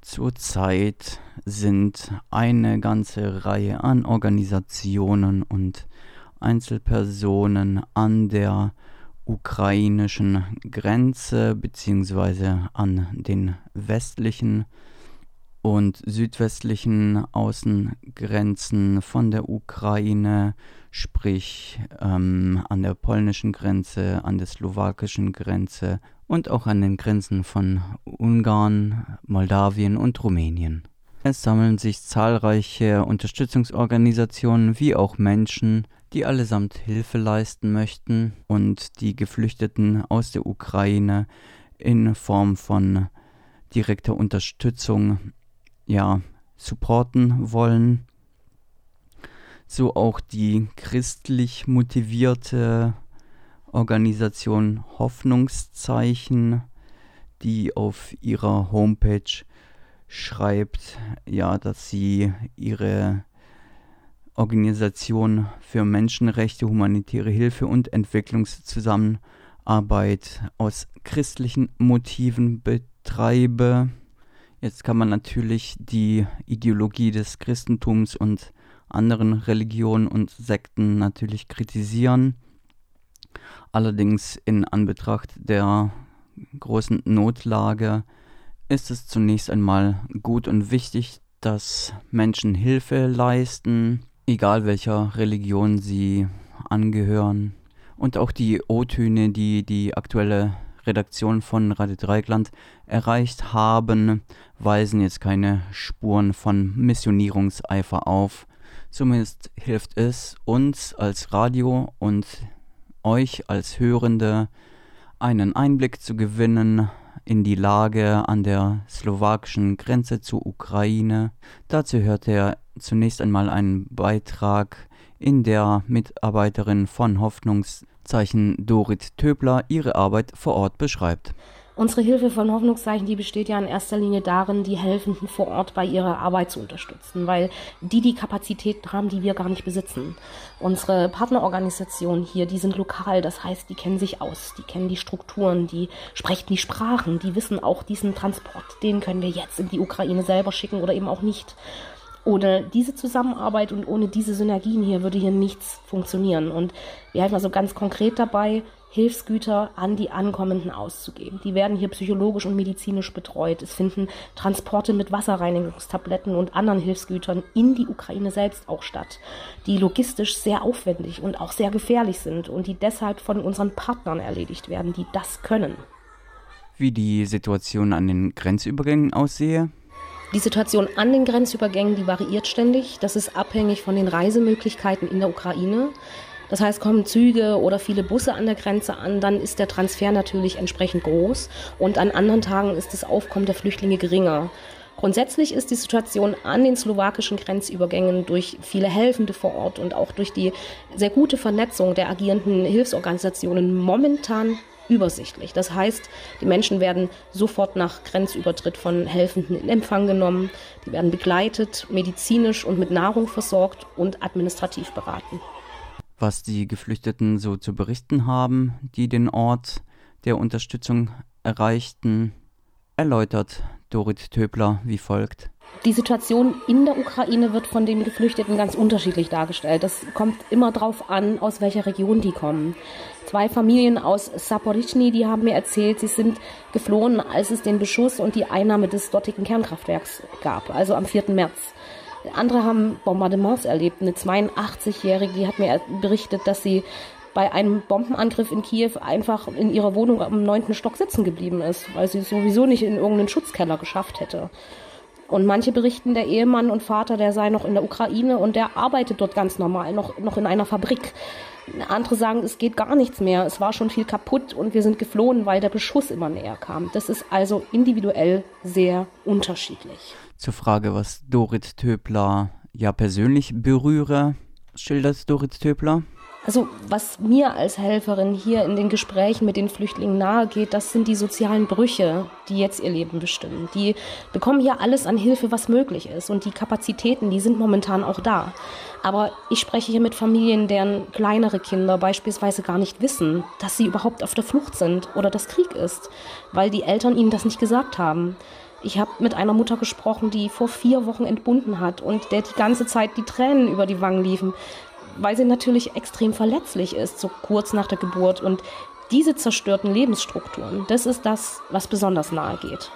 Zurzeit sind eine ganze Reihe an Organisationen und Einzelpersonen an der ukrainischen Grenze bzw. an den westlichen und südwestlichen Außengrenzen von der Ukraine, sprich ähm, an der polnischen Grenze, an der slowakischen Grenze und auch an den Grenzen von Ungarn, Moldawien und Rumänien. Es sammeln sich zahlreiche Unterstützungsorganisationen wie auch Menschen, die allesamt Hilfe leisten möchten und die Geflüchteten aus der Ukraine in Form von direkter Unterstützung ja supporten wollen. So auch die christlich motivierte Organisation Hoffnungszeichen, die auf ihrer Homepage schreibt, ja, dass sie ihre Organisation für Menschenrechte, humanitäre Hilfe und Entwicklungszusammenarbeit aus christlichen Motiven betreibe. Jetzt kann man natürlich die Ideologie des Christentums und anderen Religionen und Sekten natürlich kritisieren. Allerdings in Anbetracht der großen Notlage ist es zunächst einmal gut und wichtig, dass Menschen Hilfe leisten, egal welcher Religion sie angehören. Und auch die O-Töne, die die aktuelle Redaktion von Radio Dreigland erreicht haben, weisen jetzt keine Spuren von Missionierungseifer auf. Zumindest hilft es uns als Radio und euch als Hörende einen Einblick zu gewinnen in die Lage an der slowakischen Grenze zur Ukraine. Dazu hört er zunächst einmal einen Beitrag, in der Mitarbeiterin von Hoffnungszeichen Dorit Töbler ihre Arbeit vor Ort beschreibt. Unsere Hilfe von Hoffnungszeichen, die besteht ja in erster Linie darin, die Helfenden vor Ort bei ihrer Arbeit zu unterstützen, weil die die Kapazitäten haben, die wir gar nicht besitzen. Unsere Partnerorganisationen hier, die sind lokal, das heißt, die kennen sich aus, die kennen die Strukturen, die sprechen die Sprachen, die wissen auch diesen Transport, den können wir jetzt in die Ukraine selber schicken oder eben auch nicht. Ohne diese Zusammenarbeit und ohne diese Synergien hier würde hier nichts funktionieren. Und wir helfen also ganz konkret dabei, Hilfsgüter an die Ankommenden auszugeben. Die werden hier psychologisch und medizinisch betreut. Es finden Transporte mit Wasserreinigungstabletten und anderen Hilfsgütern in die Ukraine selbst auch statt, die logistisch sehr aufwendig und auch sehr gefährlich sind und die deshalb von unseren Partnern erledigt werden, die das können. Wie die Situation an den Grenzübergängen aussehe? Die Situation an den Grenzübergängen, die variiert ständig. Das ist abhängig von den Reisemöglichkeiten in der Ukraine. Das heißt, kommen Züge oder viele Busse an der Grenze an, dann ist der Transfer natürlich entsprechend groß und an anderen Tagen ist das Aufkommen der Flüchtlinge geringer. Grundsätzlich ist die Situation an den slowakischen Grenzübergängen durch viele Helfende vor Ort und auch durch die sehr gute Vernetzung der agierenden Hilfsorganisationen momentan übersichtlich. Das heißt, die Menschen werden sofort nach Grenzübertritt von Helfenden in Empfang genommen, die werden begleitet, medizinisch und mit Nahrung versorgt und administrativ beraten was die Geflüchteten so zu berichten haben, die den Ort der Unterstützung erreichten, erläutert Dorit Töbler wie folgt. Die Situation in der Ukraine wird von den Geflüchteten ganz unterschiedlich dargestellt. Das kommt immer darauf an, aus welcher Region die kommen. Zwei Familien aus Saporischny, die haben mir erzählt, sie sind geflohen, als es den Beschuss und die Einnahme des dortigen Kernkraftwerks gab, also am 4. März. Andere haben Bombardements erlebt. Eine 82-Jährige, die hat mir berichtet, dass sie bei einem Bombenangriff in Kiew einfach in ihrer Wohnung am neunten Stock sitzen geblieben ist, weil sie es sowieso nicht in irgendeinen Schutzkeller geschafft hätte. Und manche berichten, der Ehemann und Vater, der sei noch in der Ukraine und der arbeitet dort ganz normal, noch, noch in einer Fabrik. Andere sagen, es geht gar nichts mehr, es war schon viel kaputt und wir sind geflohen, weil der Beschuss immer näher kam. Das ist also individuell sehr unterschiedlich. Zur Frage, was Dorit Töbler ja persönlich berühre, schildert Dorit Töbler. Also was mir als Helferin hier in den Gesprächen mit den Flüchtlingen nahegeht, das sind die sozialen Brüche, die jetzt ihr Leben bestimmen. Die bekommen hier alles an Hilfe, was möglich ist. Und die Kapazitäten, die sind momentan auch da. Aber ich spreche hier mit Familien, deren kleinere Kinder beispielsweise gar nicht wissen, dass sie überhaupt auf der Flucht sind oder dass Krieg ist, weil die Eltern ihnen das nicht gesagt haben. Ich habe mit einer Mutter gesprochen, die vor vier Wochen entbunden hat und der die ganze Zeit die Tränen über die Wangen liefen, weil sie natürlich extrem verletzlich ist, so kurz nach der Geburt. Und diese zerstörten Lebensstrukturen, das ist das, was besonders nahe geht.